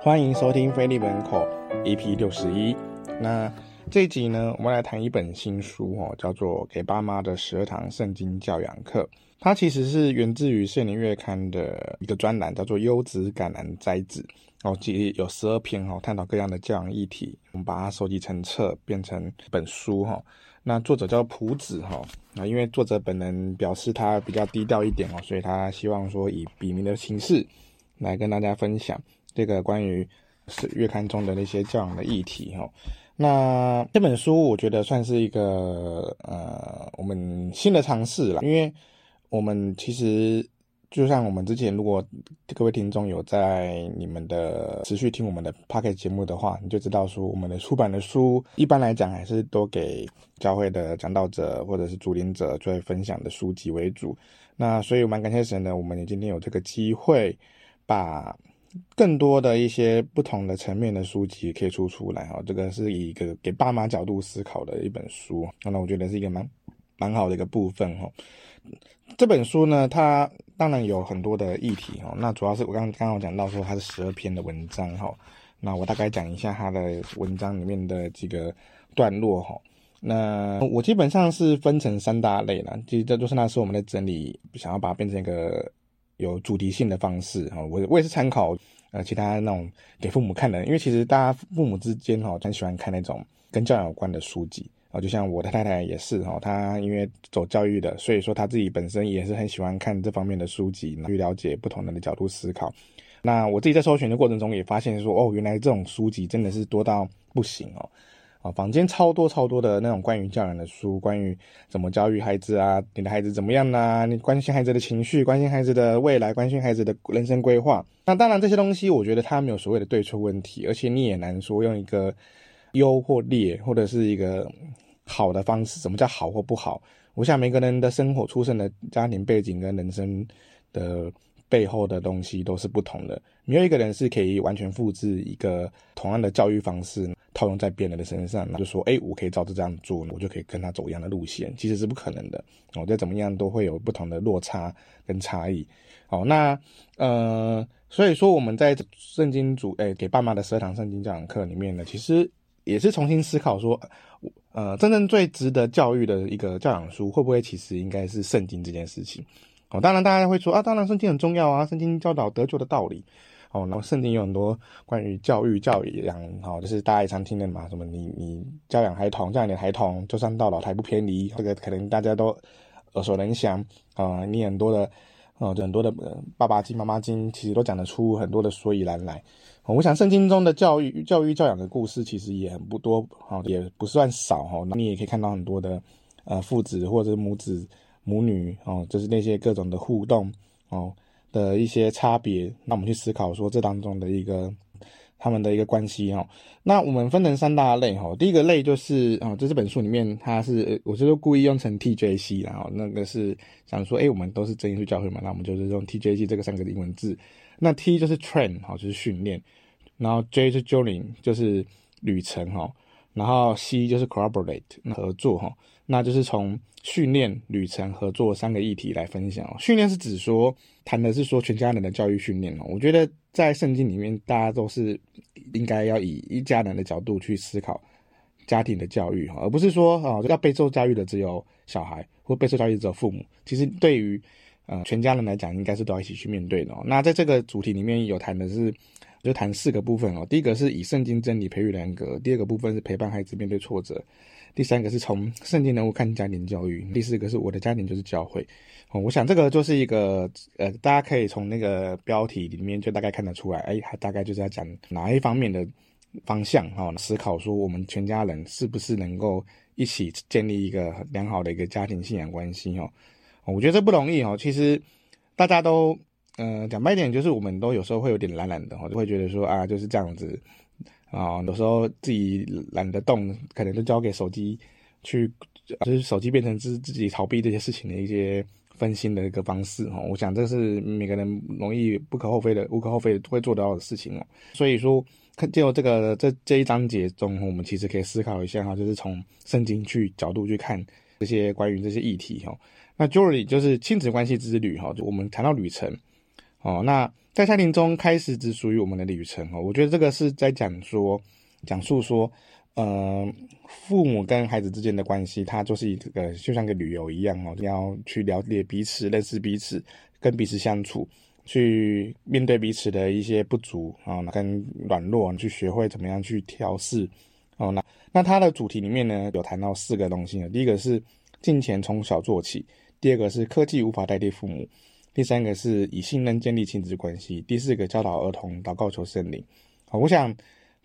欢迎收听菲利门口 EP 六十一。那这一集呢，我们来谈一本新书哦，叫做《给爸妈的十二堂圣经教养课》。它其实是源自于《圣灵月刊》的一个专栏，叫做《优质橄榄摘子》哦，其实有十二篇哦，探讨各样的教养议题。我们把它收集成册，变成一本书哈。那作者叫朴子哈，那，因为作者本人表示他比较低调一点哦，所以他希望说以笔名的形式来跟大家分享这个关于是月刊中的那些教养的议题哈。那这本书我觉得算是一个呃我们新的尝试了，因为我们其实。就像我们之前，如果各位听众有在你们的持续听我们的 Podcast 节目的话，你就知道说，我们的出版的书一般来讲还是多给教会的讲道者或者是主领者作为分享的书籍为主。那所以我蛮感谢神的，我们也今天有这个机会，把更多的一些不同的层面的书籍可以出出来哈。这个是以一个给爸妈角度思考的一本书，那我觉得是一个蛮蛮好的一个部分哈。这本书呢，它当然有很多的议题哈。那主要是我刚刚刚讲到说，它是十二篇的文章哈。那我大概讲一下它的文章里面的几个段落哈。那我基本上是分成三大类啦，其实这都是那时候我们在整理，想要把它变成一个有主题性的方式哈。我我也是参考呃其他那种给父母看的，因为其实大家父母之间哈很喜欢看那种跟教养有关的书籍。就像我的太太也是哈，她因为走教育的，所以说她自己本身也是很喜欢看这方面的书籍，去了解不同人的角度思考。那我自己在搜寻的过程中也发现说，哦，原来这种书籍真的是多到不行哦，啊，坊间超多超多的那种关于教养的书，关于怎么教育孩子啊，你的孩子怎么样啊，你关心孩子的情绪，关心孩子的未来，关心孩子的人生规划。那当然这些东西，我觉得它没有所谓的对错问题，而且你也难说用一个优或劣，或者是一个。好的方式，什么叫好或不好？我想每个人的生活、出生的家庭背景跟人生的背后的东西都是不同的。没有一个人是可以完全复制一个同样的教育方式套用在别人的身上，就说，哎，我可以照着这样做，我就可以跟他走一样的路线，其实是不可能的。我觉得怎么样都会有不同的落差跟差异。好，那呃，所以说我们在圣经组，哎，给爸妈的十二堂圣经教养课里面呢，其实。也是重新思考说，呃，真正最值得教育的一个教养书，会不会其实应该是圣经这件事情？哦，当然大家会说啊，当然圣经很重要啊，圣经教导得救的道理。哦，然后圣经有很多关于教育、教养，好、哦，就是大家也常听的嘛，什么你你教养孩童，教养你的孩童，就算到老，他也不偏离，这个可能大家都耳熟能详啊、你很多的，哦，很多的爸爸经、妈妈经，其实都讲得出很多的所以然来。我想圣经中的教育、教育、教养的故事其实也不多，哈，也不算少，哈。那你也可以看到很多的，呃，父子或者母子、母女，哦，就是那些各种的互动，哦的一些差别。那我们去思考说，这当中的一个他们的一个关系，哦。那我们分成三大类，哈。第一个类就是，啊，这这本书里面它是，我就是故意用成 TJC，然后那个是想说，哎，我们都是真耶稣教会嘛，那我们就是用 TJC 这个三个英文字。那 T 就是 train 哈，就是训练，然后 J 是 journey 就是旅程哈，然后 C 就是 collaborate 合作哈，那就是从训练、旅程、合作三个议题来分享。训练是指说谈的是说全家人的教育训练哦。我觉得在圣经里面，大家都是应该要以一家人的角度去思考家庭的教育哈，而不是说啊要被受教育的只有小孩，或被受教育的只有父母。其实对于呃，全家人来讲，应该是都要一起去面对的。那在这个主题里面有谈的是，就谈四个部分哦。第一个是以圣经真理培育人格，第二个部分是陪伴孩子面对挫折，第三个是从圣经人物看家庭教育，第四个是我的家庭就是教会。哦，我想这个就是一个呃，大家可以从那个标题里面就大概看得出来，哎，大概就是要讲哪一方面的方向哈，思考说我们全家人是不是能够一起建立一个良好的一个家庭信仰关系哦。我觉得这不容易哦。其实大家都，呃，讲白一点，就是我们都有时候会有点懒懒的，就会觉得说啊，就是这样子啊。有时候自己懒得动，可能就交给手机去，就是手机变成自自己逃避这些事情的一些分心的一个方式哦。我想这是每个人容易不可厚非的、无可厚非会做到的事情哦。所以说，看就这个这这一章节中，我们其实可以思考一下哈，就是从圣经去角度去看这些关于这些议题哈。那 Jory 就是亲子关系之旅哈，就我们谈到旅程，哦，那在家庭中开始只属于我们的旅程哦，我觉得这个是在讲说，讲述说，呃，父母跟孩子之间的关系，它就是一个就像个旅游一样哦，你要去了解彼此，认识彼此，跟彼此相处，去面对彼此的一些不足啊，跟软弱，去学会怎么样去调试哦。那那它的主题里面呢，有谈到四个东西呢，第一个是金钱从小做起，第二个是科技无法代替父母。第三个是以信任建立亲子关系，第四个教导儿童祷告求圣灵。好，我想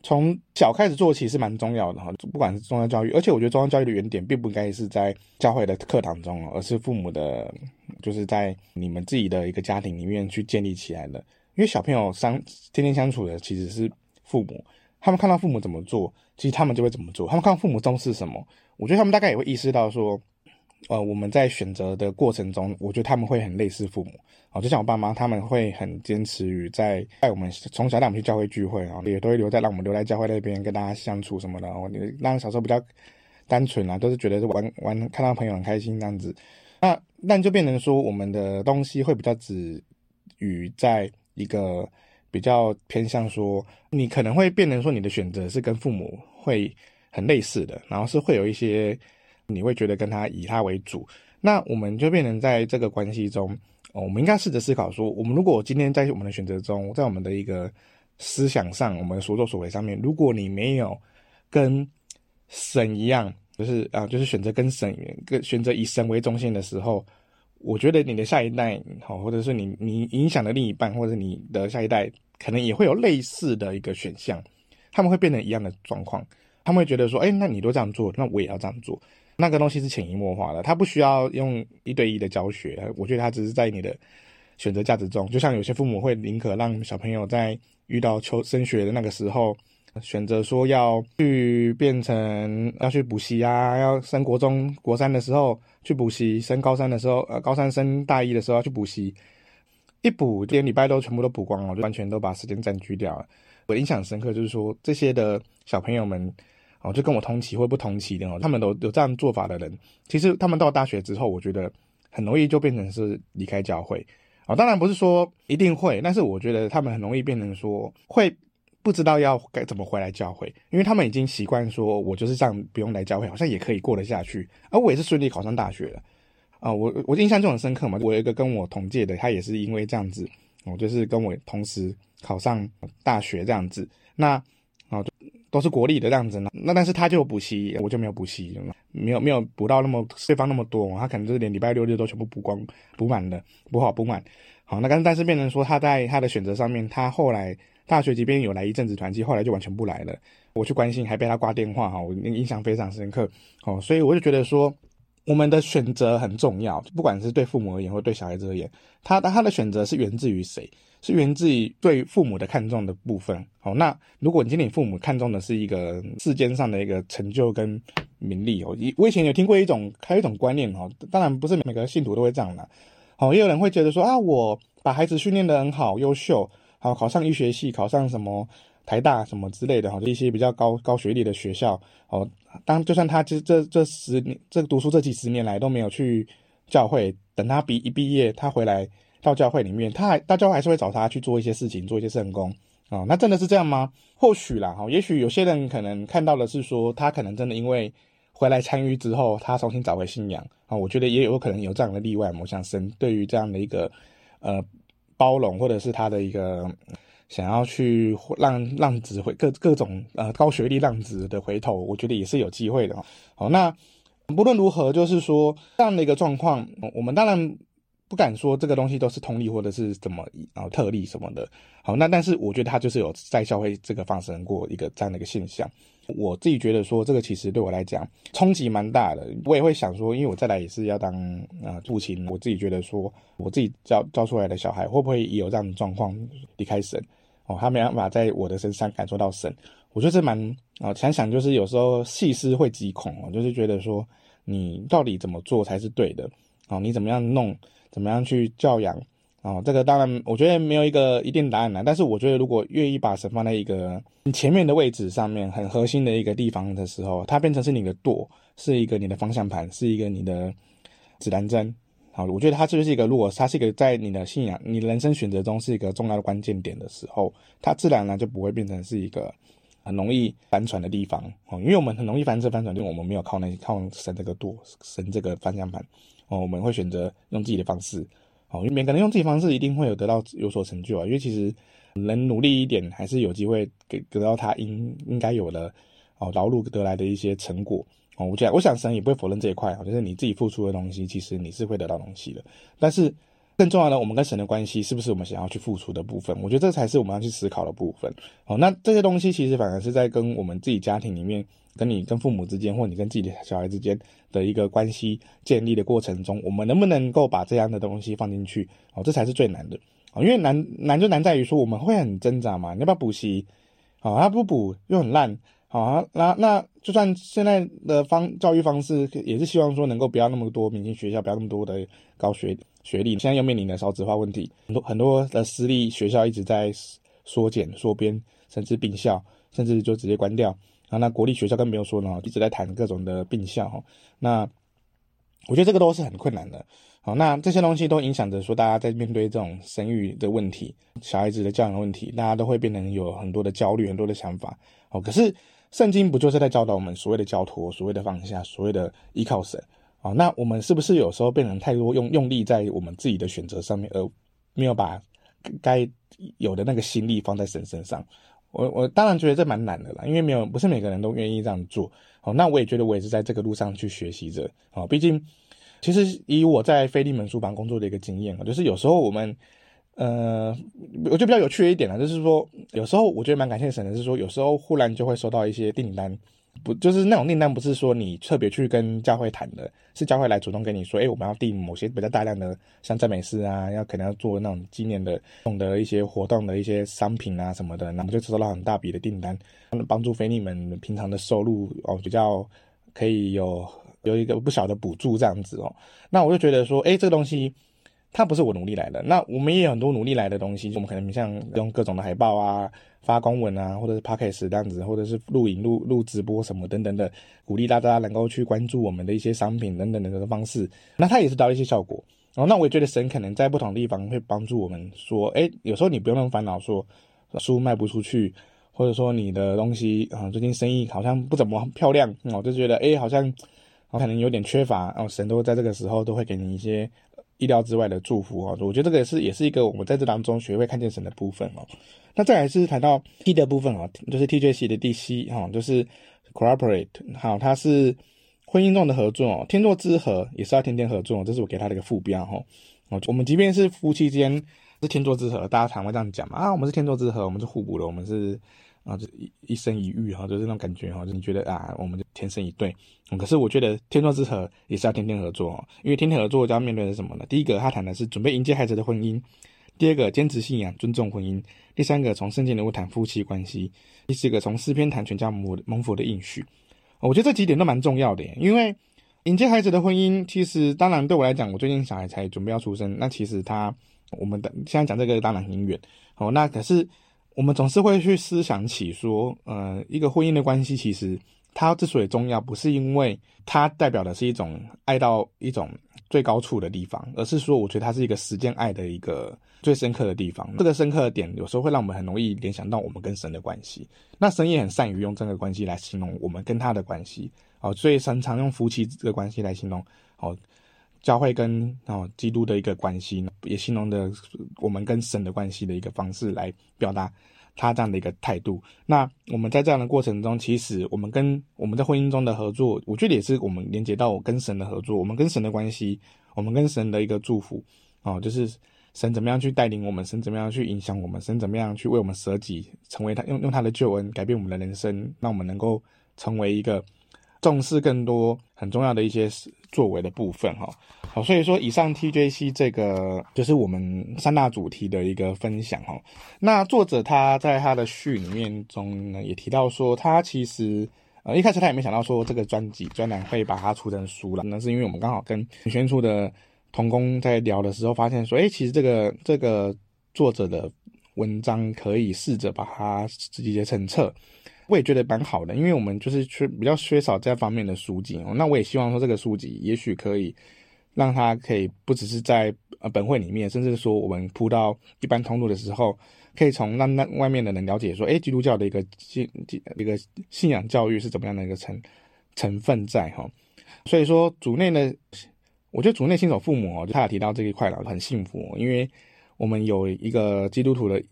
从小开始做起是蛮重要的哈，不管是宗教教育，而且我觉得宗教教育的原点并不应该是在教会的课堂中，而是父母的，就是在你们自己的一个家庭里面去建立起来的。因为小朋友相天天相处的其实是父母，他们看到父母怎么做，其实他们就会怎么做。他们看到父母重视什么，我觉得他们大概也会意识到说。呃，我们在选择的过程中，我觉得他们会很类似父母，哦，就像我爸妈，他们会很坚持于在带我们从小带我们去教会聚会啊，也都会留在让我们留在教会那边跟大家相处什么的。哦，让小时候比较单纯啊，都是觉得是玩玩，看到朋友很开心这样子。那那就变成说，我们的东西会比较止于在一个比较偏向说，你可能会变成说，你的选择是跟父母会很类似的，然后是会有一些。你会觉得跟他以他为主，那我们就变成在这个关系中，哦，我们应该试着思考说，我们如果今天在我们的选择中，在我们的一个思想上，我们所作所为上面，如果你没有跟神一样，就是啊，就是选择跟神，跟选择以神为中心的时候，我觉得你的下一代，好，或者是你你影响的另一半，或者你的下一代，可能也会有类似的一个选项，他们会变成一样的状况，他们会觉得说，哎，那你都这样做，那我也要这样做。那个东西是潜移默化的，他不需要用一对一的教学，我觉得他只是在你的选择价值中，就像有些父母会宁可让小朋友在遇到求升学的那个时候，选择说要去变成要去补习啊，要升国中国三的时候去补习，升高三的时候呃高三升大一的时候要去补习，一补连礼拜都全部都补光了，就完全都把时间占据掉了。我印象深刻就是说这些的小朋友们。哦，就跟我同期或不同期的哦，他们都有这样做法的人，其实他们到大学之后，我觉得很容易就变成是离开教会。哦，当然不是说一定会，但是我觉得他们很容易变成说会不知道要该怎么回来教会，因为他们已经习惯说，我就是这样不用来教会，好像也可以过得下去。而我也是顺利考上大学了。啊，我我印象就很深刻嘛，我有一个跟我同届的，他也是因为这样子，我就是跟我同时考上大学这样子。那啊。都是国立的这样子呢，那但是他就有补习，我就没有补习，没有没有补到那么对方那么多，他可能就是连礼拜六日都全部补光补满了，补好补满。好，那但是但是变成说他在他的选择上面，他后来大学即便有来一阵子团契，后来就完全不来了。我去关心还被他挂电话哈，我印象非常深刻。哦，所以我就觉得说我们的选择很重要，不管是对父母而言或对小孩子而言，他他的选择是源自于谁？是源自于对父母的看重的部分。好，那如果你今天父母看重的是一个世间上的一个成就跟名利哦，我以前有听过一种还有一种观念哦，当然不是每个信徒都会这样的。好，也有人会觉得说啊，我把孩子训练得很好，优秀，好，考上医学系，考上什么台大什么之类的，好，一些比较高高学历的学校。哦，当就算他这这这十年这读书这几十年来都没有去教会，等他毕一毕业，他回来。到教会里面，他还大家还是会找他去做一些事情，做一些圣工啊。那真的是这样吗？或许啦，哈，也许有些人可能看到的是说，他可能真的因为回来参与之后，他重新找回信仰啊。我觉得也有可能有这样的例外。我想神对于这样的一个呃包容，或者是他的一个想要去让浪子回各各种呃高学历浪子的回头，我觉得也是有机会的哦。好，那不论如何，就是说这样的一个状况，我们当然。不敢说这个东西都是通例或者是怎么啊特例什么的，好，那但是我觉得他就是有在教会这个发生过一个这样的一个现象。我自己觉得说这个其实对我来讲冲击蛮大的。我也会想说，因为我再来也是要当啊父亲，我自己觉得说我自己教教出来的小孩会不会也有这样的状况离开神他没办法在我的身上感受到神。我觉得这蛮啊想想就是有时候细思会极恐哦，就是觉得说你到底怎么做才是对的啊？你怎么样弄？怎么样去教养、哦？这个当然，我觉得没有一个一定答案啦。但是我觉得，如果愿意把神放在一个你前面的位置上面，很核心的一个地方的时候，它变成是你的舵，是一个你的方向盘，是一个你的指南针好，我觉得它就是一个，如果它是一个在你的信仰、你人生选择中是一个重要的关键点的时候，它自然呢就不会变成是一个很容易翻船的地方哦。因为我们很容易翻车翻船，因为我们没有靠那靠神这个舵、神这个方向盘哦，我们会选择用自己的方式哦。因为每个人用自己方式一定会有得到有所成就啊。因为其实能努力一点，还是有机会给得到他应应该有的哦劳碌得来的一些成果。哦，我讲，我想神也不会否认这一块啊，就是你自己付出的东西，其实你是会得到东西的。但是更重要的，我们跟神的关系是不是我们想要去付出的部分？我觉得这才是我们要去思考的部分。哦，那这些东西其实反而是在跟我们自己家庭里面，跟你跟父母之间，或你跟自己的小孩之间的一个关系建立的过程中，我们能不能够把这样的东西放进去？哦，这才是最难的。哦，因为难难就难在于说我们会很挣扎嘛，你要不要补习？哦，他不补又很烂。好啊，那那就算现在的方教育方式也是希望说能够不要那么多明星学校，不要那么多的高学学历。现在又面临的少子化问题，很多很多的私立学校一直在缩减缩编，甚至并校，甚至就直接关掉。然后那国立学校更没有说呢，一直在谈各种的并校。那我觉得这个都是很困难的。好，那这些东西都影响着说大家在面对这种生育的问题、小孩子的教养问题，大家都会变成有很多的焦虑、很多的想法。哦，可是。圣经不就是在教导我们所谓的交托、所谓的放下、所谓的依靠神啊？那我们是不是有时候变成太多用用力在我们自己的选择上面，而没有把该有的那个心力放在神身上？我我当然觉得这蛮难的啦，因为没有不是每个人都愿意这样做。哦，那我也觉得我也是在这个路上去学习着啊。毕竟，其实以我在非利门书房工作的一个经验啊，就是有时候我们。呃，我觉得比较有趣的一点呢，就是说，有时候我觉得蛮感谢神的，是说有时候忽然就会收到一些订单，不就是那种订单，不是说你特别去跟教会谈的，是教会来主动跟你说，哎，我们要订某些比较大量的像赞美诗啊，要可能要做那种纪念的、用的一些活动的一些商品啊什么的，那我们就收到很大笔的订单，帮助腓利们平常的收入哦，比较可以有有一个不小的补助这样子哦，那我就觉得说，哎，这个东西。它不是我努力来的，那我们也有很多努力来的东西，我们可能像用各种的海报啊、发公文啊，或者是 Podcast 这样子，或者是录影、录录直播什么等等的，鼓励大家能够去关注我们的一些商品等等的这个方式，那它也是到一些效果。哦，那我也觉得神可能在不同的地方会帮助我们说，诶，有时候你不用那么烦恼说书卖不出去，或者说你的东西啊最近生意好像不怎么漂亮，我就觉得诶，好像我可能有点缺乏，哦，神都在这个时候都会给你一些。意料之外的祝福哦，我觉得这个也是也是一个我们在这当中学会看见神的部分哦。那再来是谈到 T 的部分哦，就是 TJC 的第 C 哈，就是 Cooperate 好，它是婚姻中的合作哦，天作之合也是要天天合作，这是我给他的一个副标哈。哦，我们即便是夫妻间是天作之合，大家常会这样讲嘛啊，我们是天作之合，我们是互补的，我们是。啊，就一生一遇哈，就是那种感觉哈，就你觉得啊，我们就天生一对。可是我觉得天作之合也是要天天合作哦，因为天天合作就要面对的是什么呢？第一个，他谈的是准备迎接孩子的婚姻；第二个，坚持信仰，尊重婚姻；第三个，从圣经人物谈夫妻关系；第四个，从诗篇谈全家蒙福的应许。我觉得这几点都蛮重要的耶，因为迎接孩子的婚姻，其实当然对我来讲，我最近小孩才准备要出生，那其实他我们的现在讲这个当然很远哦，那可是。我们总是会去思想起说，呃，一个婚姻的关系，其实它之所以重要，不是因为它代表的是一种爱到一种最高处的地方，而是说，我觉得它是一个实践爱的一个最深刻的地方。这个深刻的点，有时候会让我们很容易联想到我们跟神的关系。那神也很善于用这个关系来形容我们跟他的关系，哦，所以常常用夫妻这个关系来形容，哦。教会跟哦基督的一个关系，也形容的我们跟神的关系的一个方式来表达他这样的一个态度。那我们在这样的过程中，其实我们跟我们在婚姻中的合作，我觉得也是我们连接到我跟神的合作，我们跟神的关系，我们跟神的一个祝福哦，就是神怎么样去带领我们，神怎么样去影响我们，神怎么样去为我们舍己，成为他用用他的救恩改变我们的人生，让我们能够成为一个。重视更多很重要的一些作为的部分哈，好，所以说以上 TJC 这个就是我们三大主题的一个分享哈。那作者他在他的序里面中呢也提到说，他其实呃一开始他也没想到说这个专辑专栏会把它出成书了，那是因为我们刚好跟女宣处的童工在聊的时候发现说，哎，其实这个这个作者的文章可以试着把它直接成册。我也觉得蛮好的，因为我们就是缺比较缺少这方面的书籍哦。那我也希望说这个书籍也许可以让他可以不只是在呃本会里面，甚至说我们铺到一般通路的时候，可以从让那外面的人了解说，哎，基督教的一个信一个信仰教育是怎么样的一个成成分在哈。所以说组内呢，我觉得组内新手父母哦，就他有提到这一块了，很幸福，因为我们有一个基督徒的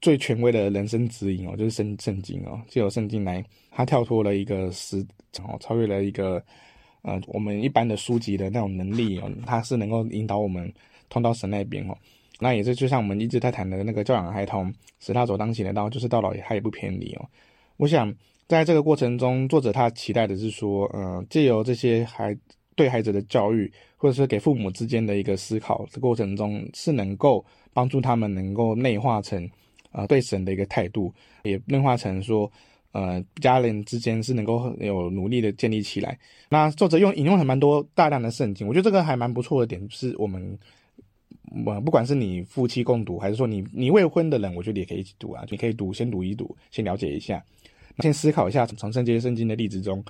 最权威的人生指引哦，就是圣圣经哦，借由圣经来，他跳脱了一个时哦，超越了一个。呃，我们一般的书籍的那种能力哦，它是能够引导我们通到神那边哦。那也是就像我们一直在谈的那个教养孩童，使他走当行的道，就是到老他也不偏离哦。我想在这个过程中，作者他期待的是说，呃，借由这些孩对孩子的教育，或者是给父母之间的一个思考的过程中，是能够帮助他们能够内化成呃对神的一个态度，也内化成说。呃，家人之间是能够有努力的建立起来。那作者用引用很蛮多大量的圣经，我觉得这个还蛮不错的点，是我们，呃，不管是你夫妻共读，还是说你你未婚的人，我觉得也可以一起读啊。你可以读，先读一读，先了解一下，先思考一下，从圣经圣经的例子中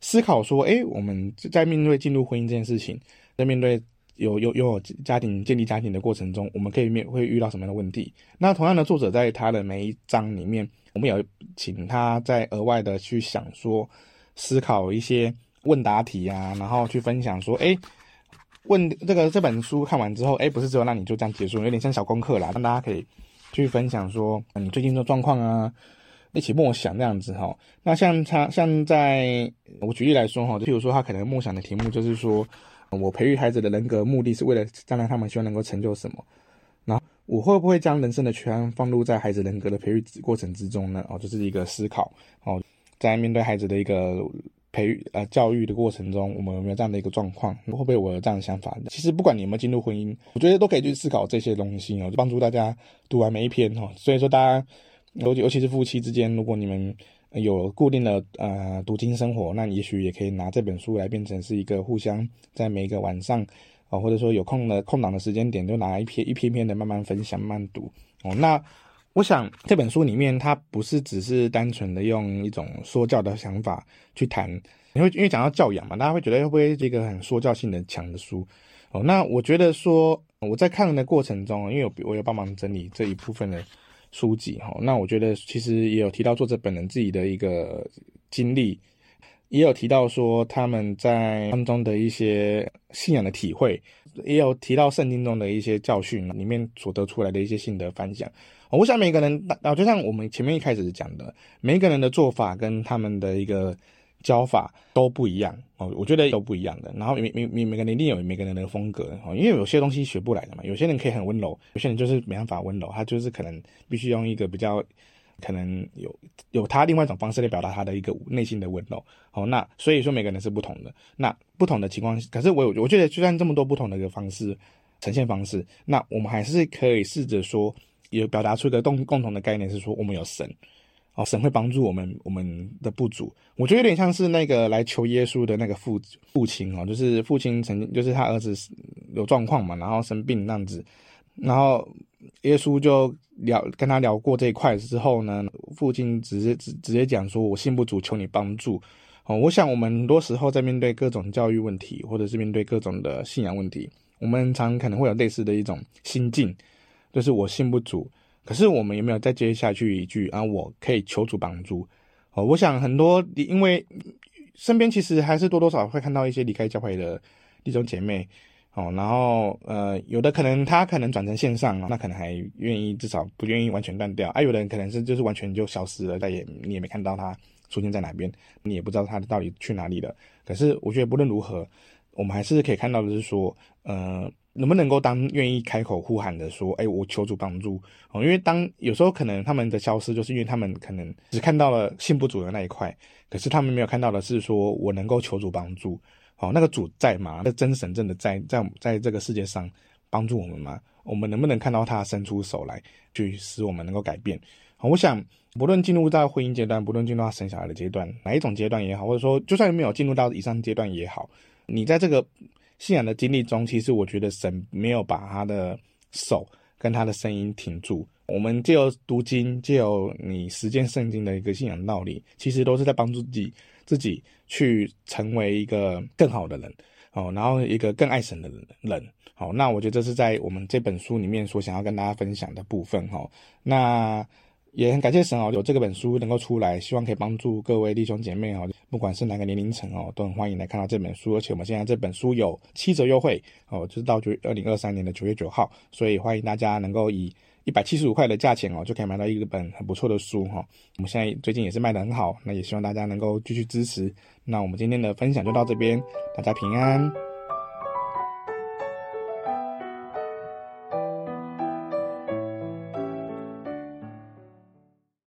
思考说，哎，我们在面对进入婚姻这件事情，在面对有有有家庭建立家庭的过程中，我们可以面会遇到什么样的问题？那同样的，作者在他的每一章里面。我们有请他再额外的去想说，思考一些问答题啊，然后去分享说，哎，问这个这本书看完之后，哎，不是只有让你就这样结束，有点像小功课啦，让大家可以去分享说，你最近的状况啊，一起默想这样子哈。那像他像在我举例来说哈，就譬如说他可能默想的题目就是说，我培育孩子的人格目的是为了将来他们希望能够成就什么，然后。我会不会将人生的全放入在孩子人格的培育过程之中呢？哦，这是一个思考。哦，在面对孩子的一个培育呃教育的过程中，我们有没有这样的一个状况？会不会我有这样的想法？其实不管你有没有进入婚姻，我觉得都可以去思考这些东西哦，就帮助大家读完每一篇哦。所以说，大家尤其尤其是夫妻之间，如果你们有固定的呃读经生活，那也许也可以拿这本书来变成是一个互相在每一个晚上。啊，或者说有空的空档的时间点，就拿一篇一篇篇的慢慢分享、慢读。哦，那我想这本书里面，它不是只是单纯的用一种说教的想法去谈，因为因为讲到教养嘛，大家会觉得会不会是一个很说教性的强的书？哦，那我觉得说我在看的过程中，因为我我有帮忙整理这一部分的书籍，哈，那我觉得其实也有提到作者本人自己的一个经历。也有提到说他们在当中的一些信仰的体会，也有提到圣经中的一些教训里面所得出来的一些心得分享。我想每个人，啊，就像我们前面一开始讲的，每一个人的做法跟他们的一个教法都不一样哦，我觉得都不一样的。然后每每每每个人一定有每个人的风格哦，因为有些东西学不来的嘛，有些人可以很温柔，有些人就是没办法温柔，他就是可能必须用一个比较。可能有有他另外一种方式来表达他的一个内心的温柔，好，那所以说每个人是不同的，那不同的情况，可是我我觉得就算这么多不同的一个方式呈现方式，那我们还是可以试着说，有表达出一个共共同的概念是说，我们有神，哦，神会帮助我们我们的不足，我觉得有点像是那个来求耶稣的那个父父亲哦，就是父亲曾经就是他儿子有状况嘛，然后生病那样子，然后。耶稣就聊跟他聊过这一块之后呢，父亲直接直直接讲说：“我信不足，求你帮助。”哦，我想我们很多时候在面对各种教育问题，或者是面对各种的信仰问题，我们常可能会有类似的一种心境，就是我信不足。可是我们有没有再接下去一句啊？我可以求主帮助。哦，我想很多因为身边其实还是多多少少会看到一些离开教会的弟兄姐妹。哦，然后呃，有的可能他可能转成线上，那可能还愿意，至少不愿意完全断掉。啊，有的人可能是就是完全就消失了，再也你也没看到他出现在哪边，你也不知道他到底去哪里了。可是我觉得不论如何，我们还是可以看到的是说，呃，能不能够当愿意开口呼喊的说，哎，我求主帮助。哦，因为当有时候可能他们的消失，就是因为他们可能只看到了信不足的那一块，可是他们没有看到的是说我能够求主帮助。好，那个主在吗？那真神真的在在在这个世界上帮助我们吗？我们能不能看到他伸出手来，去使我们能够改变？好，我想，不论进入到婚姻阶段，不论进入到生小孩的阶段，哪一种阶段也好，或者说就算没有进入到以上阶段也好，你在这个信仰的经历中，其实我觉得神没有把他的手跟他的声音停住。我们借由读经，借由你实践圣经的一个信仰道理，其实都是在帮助自己。自己去成为一个更好的人，哦，然后一个更爱神的人。好，那我觉得这是在我们这本书里面所想要跟大家分享的部分哈。那也很感谢神哦，有这个本书能够出来，希望可以帮助各位弟兄姐妹哦，不管是哪个年龄层哦，都很欢迎来看到这本书。而且我们现在这本书有七折优惠哦，就是到九二零二三年的九月九号，所以欢迎大家能够以一百七十五块的价钱哦，就可以买到一本很不错的书哈。我们现在最近也是卖得很好，那也希望大家能够继续支持。那我们今天的分享就到这边，大家平安。